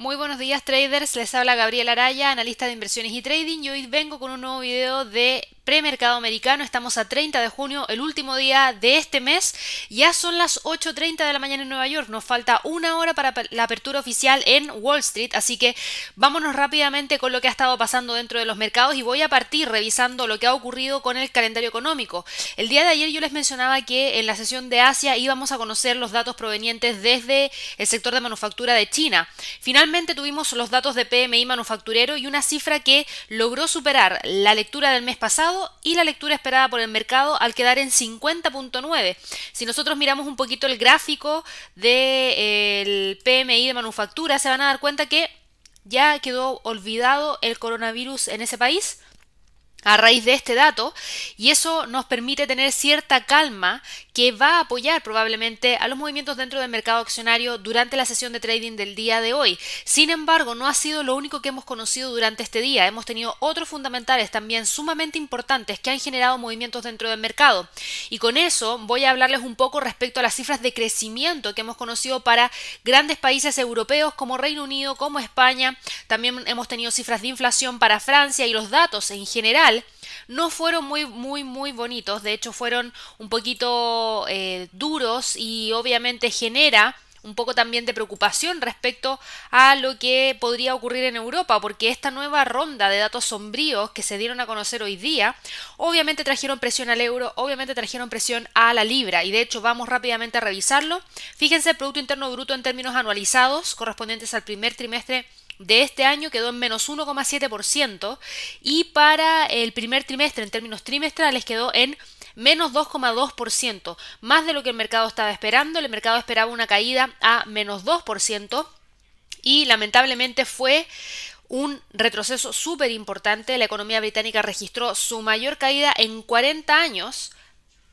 Muy buenos días traders, les habla Gabriel Araya, analista de inversiones y trading y hoy vengo con un nuevo video de premercado americano. Estamos a 30 de junio, el último día de este mes. Ya son las 8.30 de la mañana en Nueva York. Nos falta una hora para la apertura oficial en Wall Street. Así que vámonos rápidamente con lo que ha estado pasando dentro de los mercados y voy a partir revisando lo que ha ocurrido con el calendario económico. El día de ayer yo les mencionaba que en la sesión de Asia íbamos a conocer los datos provenientes desde el sector de manufactura de China. Finalmente tuvimos los datos de PMI manufacturero y una cifra que logró superar la lectura del mes pasado y la lectura esperada por el mercado al quedar en 50.9. Si nosotros miramos un poquito el gráfico del PMI de manufactura, se van a dar cuenta que ya quedó olvidado el coronavirus en ese país a raíz de este dato y eso nos permite tener cierta calma que va a apoyar probablemente a los movimientos dentro del mercado accionario durante la sesión de trading del día de hoy. Sin embargo, no ha sido lo único que hemos conocido durante este día. Hemos tenido otros fundamentales también sumamente importantes que han generado movimientos dentro del mercado. Y con eso voy a hablarles un poco respecto a las cifras de crecimiento que hemos conocido para grandes países europeos como Reino Unido, como España. También hemos tenido cifras de inflación para Francia y los datos en general no fueron muy, muy, muy bonitos, de hecho fueron un poquito eh, duros y obviamente genera un poco también de preocupación respecto a lo que podría ocurrir en Europa, porque esta nueva ronda de datos sombríos que se dieron a conocer hoy día, obviamente trajeron presión al euro, obviamente trajeron presión a la libra, y de hecho vamos rápidamente a revisarlo. Fíjense, el Producto Interno Bruto en términos anualizados correspondientes al primer trimestre de este año quedó en menos 1,7% y para el primer trimestre en términos trimestrales quedó en menos 2,2%, más de lo que el mercado estaba esperando. El mercado esperaba una caída a menos 2% y lamentablemente fue un retroceso súper importante. La economía británica registró su mayor caída en 40 años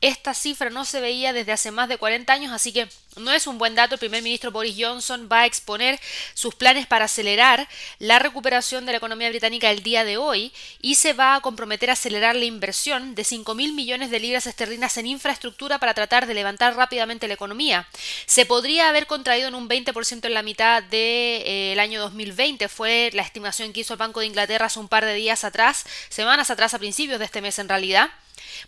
esta cifra no se veía desde hace más de 40 años, así que no es un buen dato. El primer ministro Boris Johnson va a exponer sus planes para acelerar la recuperación de la economía británica el día de hoy y se va a comprometer a acelerar la inversión de 5 mil millones de libras esterlinas en infraestructura para tratar de levantar rápidamente la economía. Se podría haber contraído en un 20% en la mitad del de, eh, año 2020, fue la estimación que hizo el Banco de Inglaterra hace un par de días atrás, semanas atrás a principios de este mes en realidad.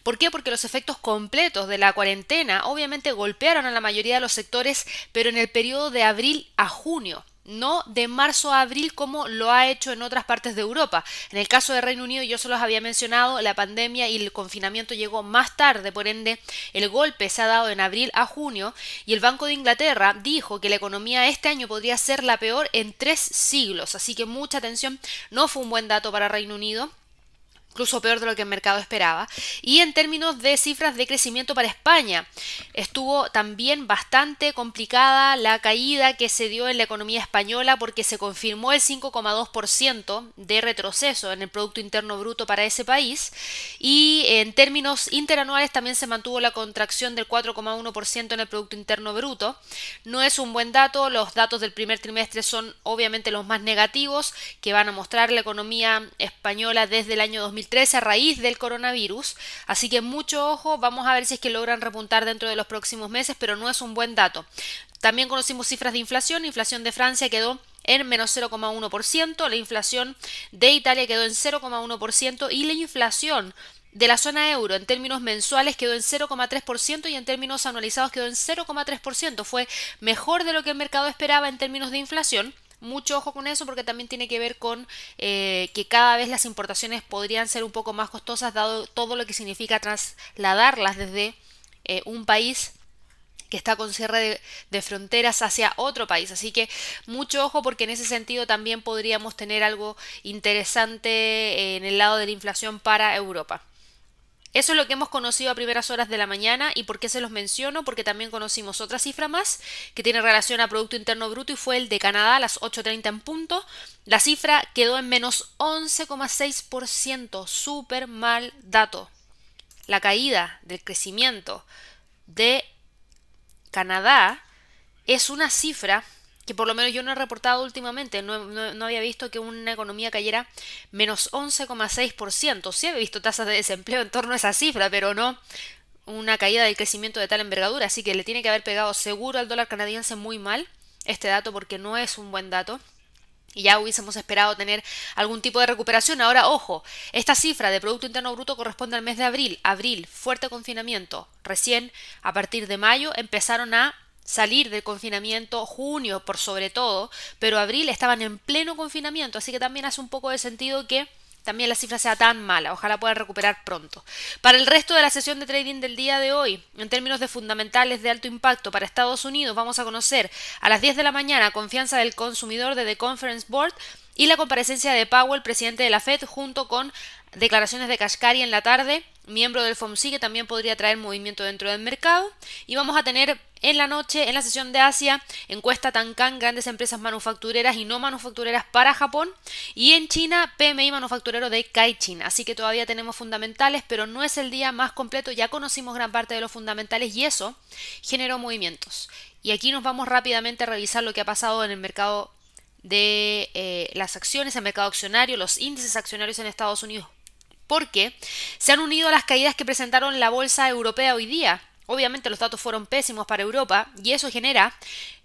¿Por qué? Porque los efectos completos de la cuarentena obviamente golpearon a la mayoría de los sectores, pero en el periodo de abril a junio no de marzo a abril como lo ha hecho en otras partes de Europa. En el caso de Reino Unido, yo se los había mencionado, la pandemia y el confinamiento llegó más tarde, por ende el golpe se ha dado en abril a junio y el Banco de Inglaterra dijo que la economía este año podría ser la peor en tres siglos, así que mucha atención, no fue un buen dato para Reino Unido incluso peor de lo que el mercado esperaba. Y en términos de cifras de crecimiento para España, estuvo también bastante complicada la caída que se dio en la economía española porque se confirmó el 5,2% de retroceso en el Producto Interno Bruto para ese país y en términos interanuales también se mantuvo la contracción del 4,1% en el Producto Interno Bruto. No es un buen dato, los datos del primer trimestre son obviamente los más negativos que van a mostrar la economía española desde el año 2000 a raíz del coronavirus, así que mucho ojo, vamos a ver si es que logran repuntar dentro de los próximos meses, pero no es un buen dato. También conocimos cifras de inflación, inflación de Francia quedó en menos 0,1%, la inflación de Italia quedó en 0,1% y la inflación de la zona euro en términos mensuales quedó en 0,3% y en términos anualizados quedó en 0,3%. Fue mejor de lo que el mercado esperaba en términos de inflación mucho ojo con eso porque también tiene que ver con eh, que cada vez las importaciones podrían ser un poco más costosas dado todo lo que significa trasladarlas desde eh, un país que está con cierre de, de, fronteras hacia otro país. Así que mucho ojo porque en ese sentido también podríamos tener algo interesante en el lado de la inflación para Europa. Eso es lo que hemos conocido a primeras horas de la mañana y por qué se los menciono, porque también conocimos otra cifra más que tiene relación a Producto Interno Bruto y fue el de Canadá a las 8.30 en punto. La cifra quedó en menos 11,6%, súper mal dato. La caída del crecimiento de Canadá es una cifra que por lo menos yo no he reportado últimamente, no, había visto que una economía cayera menos 11,6%. Sí había visto tasas de desempleo en torno a esa cifra, pero no una caída del crecimiento de tal envergadura, así que le tiene que haber pegado seguro al dólar canadiense muy mal este dato porque no es un buen dato. y ya hubiésemos esperado tener algún tipo de recuperación. Ahora, ojo, esta cifra de Producto Interno Bruto corresponde al mes de abril. Abril, fuerte confinamiento. Recién, a partir de mayo, empezaron a salir del confinamiento, junio por sobre todo, pero abril estaban en pleno confinamiento, así que también hace un poco de sentido que también la cifra sea tan mala. Ojalá puedan recuperar pronto. Para el resto de la sesión de trading del día de hoy, en términos de fundamentales de alto impacto para Estados Unidos, vamos a conocer a las 10 de la mañana confianza del consumidor de The Conference Board y la comparecencia de Powell, presidente de la Fed, junto con declaraciones de Kashkari en la tarde, miembro del FOMC que también podría traer movimiento dentro del mercado. Y vamos a tener en la noche, en la sesión de Asia, encuesta Tankan, grandes empresas manufactureras y no manufactureras para Japón. Y en China, PMI manufacturero de Caixin. Así que todavía tenemos fundamentales, pero no es el día más completo. Ya conocimos gran parte de los fundamentales y eso generó movimientos. Y aquí nos vamos rápidamente a revisar lo que ha pasado en el mercado de eh, las acciones, el mercado accionario, los índices accionarios en Estados Unidos porque se han unido a las caídas que presentaron la bolsa europea hoy día. Obviamente los datos fueron pésimos para Europa y eso genera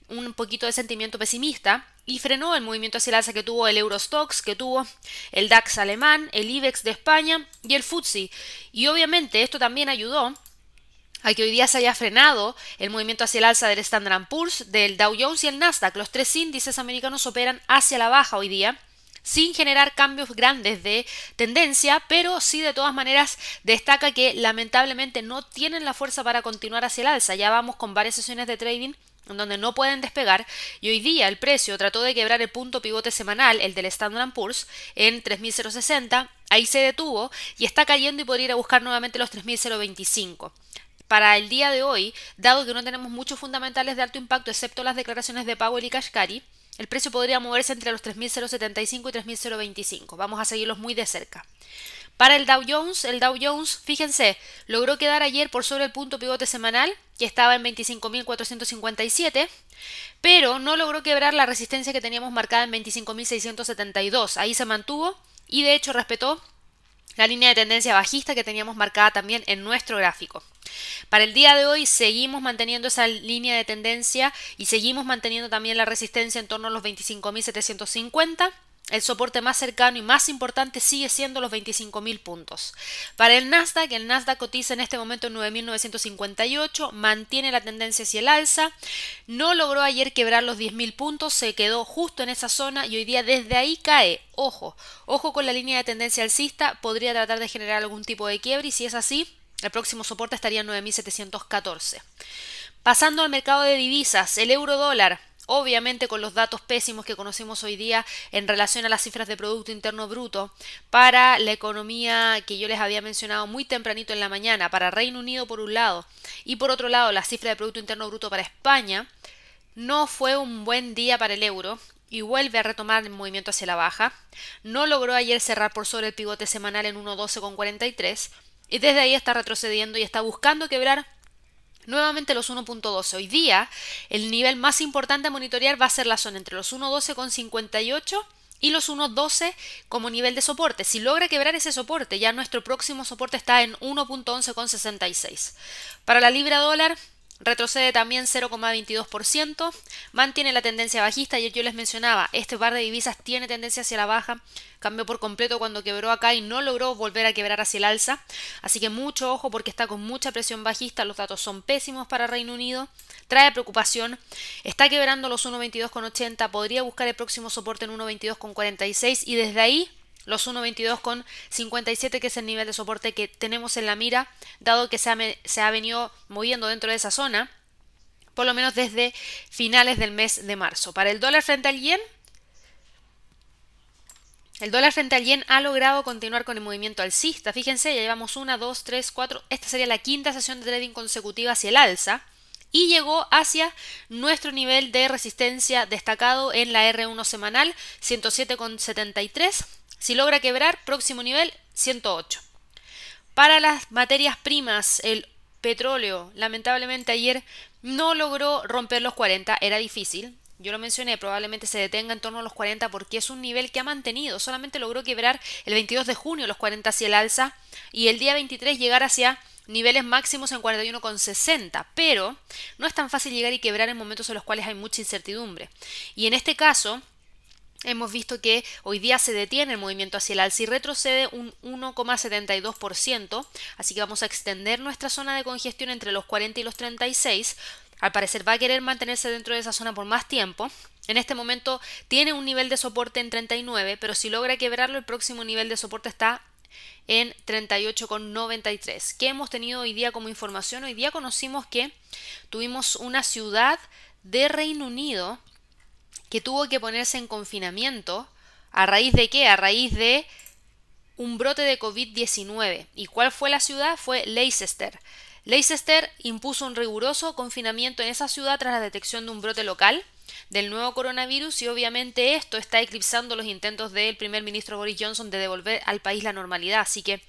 un poquito de sentimiento pesimista y frenó el movimiento hacia el alza que tuvo el Eurostox, que tuvo el DAX alemán, el IBEX de España y el FTSE. Y obviamente esto también ayudó a que hoy día se haya frenado el movimiento hacia el alza del Standard Poor's, del Dow Jones y el Nasdaq. Los tres índices americanos operan hacia la baja hoy día sin generar cambios grandes de tendencia, pero sí de todas maneras destaca que lamentablemente no tienen la fuerza para continuar hacia el alza. Ya vamos con varias sesiones de trading en donde no pueden despegar y hoy día el precio trató de quebrar el punto pivote semanal, el del Standard Poor's, en 3060, ahí se detuvo y está cayendo y podría ir a buscar nuevamente los 3025 para el día de hoy, dado que no tenemos muchos fundamentales de alto impacto, excepto las declaraciones de Powell y Kashkari, el precio podría moverse entre los 3.075 y 3.025. Vamos a seguirlos muy de cerca. Para el Dow Jones, el Dow Jones, fíjense, logró quedar ayer por sobre el punto pivote semanal, que estaba en 25.457, pero no logró quebrar la resistencia que teníamos marcada en 25.672. Ahí se mantuvo y de hecho respetó la línea de tendencia bajista que teníamos marcada también en nuestro gráfico. Para el día de hoy seguimos manteniendo esa línea de tendencia y seguimos manteniendo también la resistencia en torno a los 25.750. El soporte más cercano y más importante sigue siendo los 25.000 puntos. Para el Nasdaq, el Nasdaq cotiza en este momento en 9.958, mantiene la tendencia hacia el alza, no logró ayer quebrar los 10.000 puntos, se quedó justo en esa zona y hoy día desde ahí cae. Ojo, ojo con la línea de tendencia alcista, podría tratar de generar algún tipo de quiebre y si es así, el próximo soporte estaría en 9.714. Pasando al mercado de divisas, el euro dólar obviamente con los datos pésimos que conocemos hoy día en relación a las cifras de Producto Interno Bruto para la economía que yo les había mencionado muy tempranito en la mañana, para Reino Unido por un lado y por otro lado la cifra de Producto Interno Bruto para España, no fue un buen día para el euro y vuelve a retomar el movimiento hacia la baja. No logró ayer cerrar por sobre el pivote semanal en 1.12,43 y desde ahí está retrocediendo y está buscando quebrar Nuevamente los 1.12. Hoy día el nivel más importante a monitorear va a ser la zona entre los 1.12,58 y los 1.12 como nivel de soporte. Si logra quebrar ese soporte, ya nuestro próximo soporte está en 1.11,66. Para la libra dólar, retrocede también 0,22%, mantiene la tendencia bajista y yo les mencionaba, este par de divisas tiene tendencia hacia la baja, cambió por completo cuando quebró acá y no logró volver a quebrar hacia el alza, así que mucho ojo porque está con mucha presión bajista, los datos son pésimos para Reino Unido, trae preocupación, está quebrando los 1.22,80, podría buscar el próximo soporte en 1.22,46 y desde ahí los 1.22 con 57 que es el nivel de soporte que tenemos en la mira, dado que se ha, se ha venido moviendo dentro de esa zona, por lo menos desde finales del mes de marzo. Para el dólar frente al yen, el dólar frente al yen ha logrado continuar con el movimiento alcista. Fíjense, ya llevamos una, dos, tres, cuatro. Esta sería la quinta sesión de trading consecutiva hacia el alza. Y llegó hacia nuestro nivel de resistencia destacado en la R1 semanal, 107,73 si logra quebrar, próximo nivel 108. Para las materias primas, el petróleo, lamentablemente ayer no logró romper los 40, era difícil. Yo lo mencioné, probablemente se detenga en torno a los 40 porque es un nivel que ha mantenido. Solamente logró quebrar el 22 de junio los 40 hacia el alza y el día 23 llegar hacia niveles máximos en 41,60. Pero no es tan fácil llegar y quebrar en momentos en los cuales hay mucha incertidumbre. Y en este caso, hemos visto que hoy día se detiene el movimiento hacia el alza y retrocede un 1,72%, así que vamos a extender nuestra zona de congestión entre los 40 y los 36. Al parecer va a querer mantenerse dentro de esa zona por más tiempo. En este momento tiene un nivel de soporte en 39, pero si logra quebrarlo, el próximo nivel de soporte está en 38,93. ¿Qué hemos tenido hoy día como información? Hoy día conocimos que tuvimos una ciudad de Reino Unido que tuvo que ponerse en confinamiento. ¿A raíz de qué? A raíz de un brote de COVID-19. ¿Y cuál fue la ciudad? Fue Leicester. Leicester impuso un riguroso confinamiento en esa ciudad tras la detección de un brote local del nuevo coronavirus y obviamente esto está eclipsando los intentos del primer ministro Boris Johnson de devolver al país la normalidad. Así que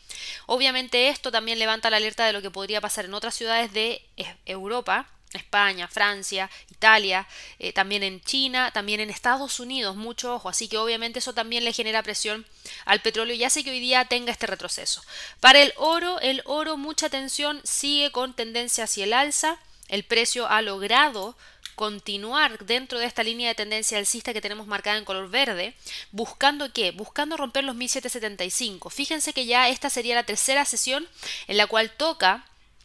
obviamente esto también levanta la alerta de lo que podría pasar en otras ciudades de Europa España, Francia, Italia, eh, también en China, también en Estados Unidos, mucho ojo, así que obviamente eso también le genera presión al petróleo y hace que hoy día tenga este retroceso. Para el oro, el oro, mucha atención, sigue con tendencia hacia el alza, el precio ha logrado continuar dentro de esta línea de tendencia alcista que tenemos marcada en color verde, buscando qué? Buscando romper los 1775. Fíjense que ya esta sería la tercera sesión en la cual toca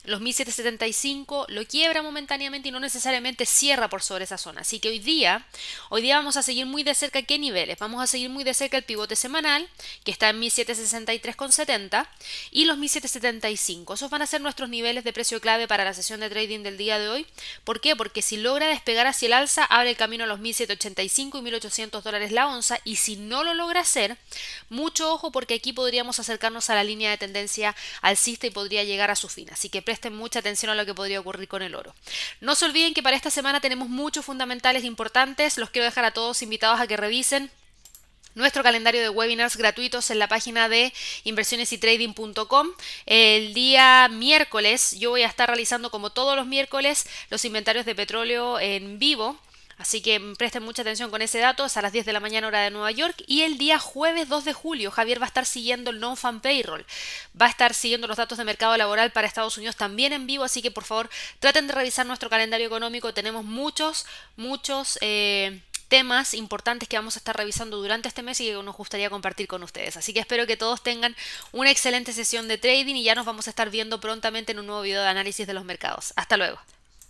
los 1775 lo quiebra momentáneamente y no necesariamente cierra por sobre esa zona. Así que hoy día, hoy día vamos a seguir muy de cerca qué niveles. Vamos a seguir muy de cerca el pivote semanal, que está en 1763,70 y los 1775. Esos van a ser nuestros niveles de precio clave para la sesión de trading del día de hoy. ¿Por qué? Porque si logra despegar hacia el alza, abre el camino a los 1785 y 1800 dólares la onza y si no lo logra hacer, mucho ojo porque aquí podríamos acercarnos a la línea de tendencia alcista y podría llegar a su fin. Así que presten mucha atención a lo que podría ocurrir con el oro. No se olviden que para esta semana tenemos muchos fundamentales importantes. Los quiero dejar a todos invitados a que revisen nuestro calendario de webinars gratuitos en la página de inversionesytrading.com. El día miércoles yo voy a estar realizando como todos los miércoles los inventarios de petróleo en vivo Así que presten mucha atención con ese dato, es a las 10 de la mañana hora de Nueva York y el día jueves 2 de julio Javier va a estar siguiendo el non-fan payroll, va a estar siguiendo los datos de mercado laboral para Estados Unidos también en vivo, así que por favor traten de revisar nuestro calendario económico, tenemos muchos, muchos... Eh, temas importantes que vamos a estar revisando durante este mes y que nos gustaría compartir con ustedes. Así que espero que todos tengan una excelente sesión de trading y ya nos vamos a estar viendo prontamente en un nuevo video de análisis de los mercados. Hasta luego.